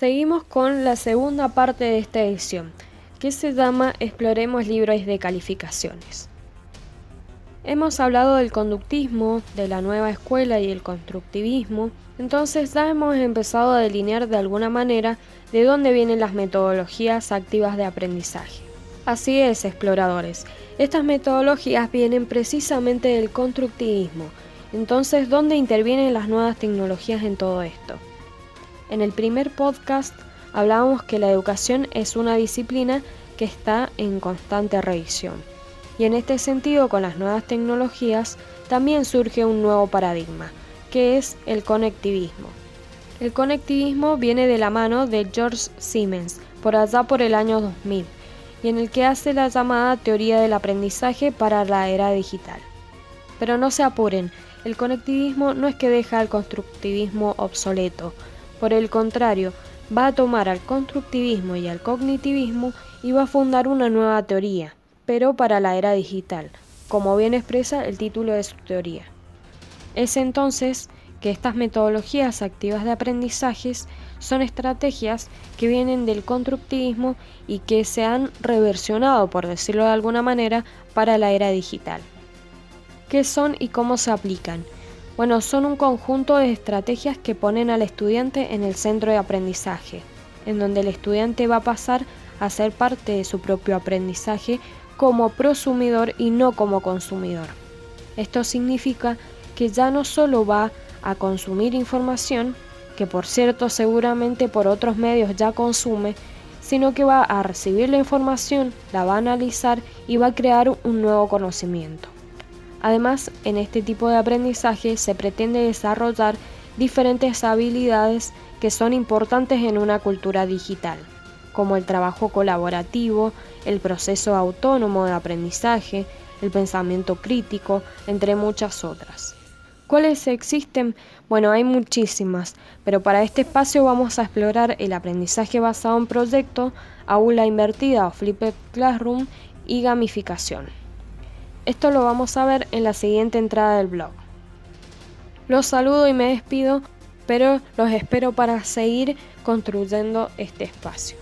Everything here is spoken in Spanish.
Seguimos con la segunda parte de esta edición, que se llama Exploremos libros de calificaciones. Hemos hablado del conductismo, de la nueva escuela y el constructivismo, entonces ya hemos empezado a delinear de alguna manera de dónde vienen las metodologías activas de aprendizaje. Así es, exploradores, estas metodologías vienen precisamente del constructivismo, entonces ¿dónde intervienen las nuevas tecnologías en todo esto? En el primer podcast hablábamos que la educación es una disciplina que está en constante revisión. Y en este sentido, con las nuevas tecnologías, también surge un nuevo paradigma, que es el conectivismo. El conectivismo viene de la mano de George Siemens, por allá por el año 2000, y en el que hace la llamada teoría del aprendizaje para la era digital. Pero no se apuren, el conectivismo no es que deja al constructivismo obsoleto, por el contrario, va a tomar al constructivismo y al cognitivismo y va a fundar una nueva teoría, pero para la era digital, como bien expresa el título de su teoría. Es entonces que estas metodologías activas de aprendizajes son estrategias que vienen del constructivismo y que se han reversionado, por decirlo de alguna manera, para la era digital. ¿Qué son y cómo se aplican? Bueno, son un conjunto de estrategias que ponen al estudiante en el centro de aprendizaje, en donde el estudiante va a pasar a ser parte de su propio aprendizaje como prosumidor y no como consumidor. Esto significa que ya no solo va a consumir información, que por cierto seguramente por otros medios ya consume, sino que va a recibir la información, la va a analizar y va a crear un nuevo conocimiento. Además, en este tipo de aprendizaje se pretende desarrollar diferentes habilidades que son importantes en una cultura digital como el trabajo colaborativo, el proceso autónomo de aprendizaje, el pensamiento crítico, entre muchas otras. ¿Cuáles existen? Bueno, hay muchísimas, pero para este espacio vamos a explorar el aprendizaje basado en proyecto, aula invertida o flipped classroom y gamificación. Esto lo vamos a ver en la siguiente entrada del blog. Los saludo y me despido, pero los espero para seguir construyendo este espacio.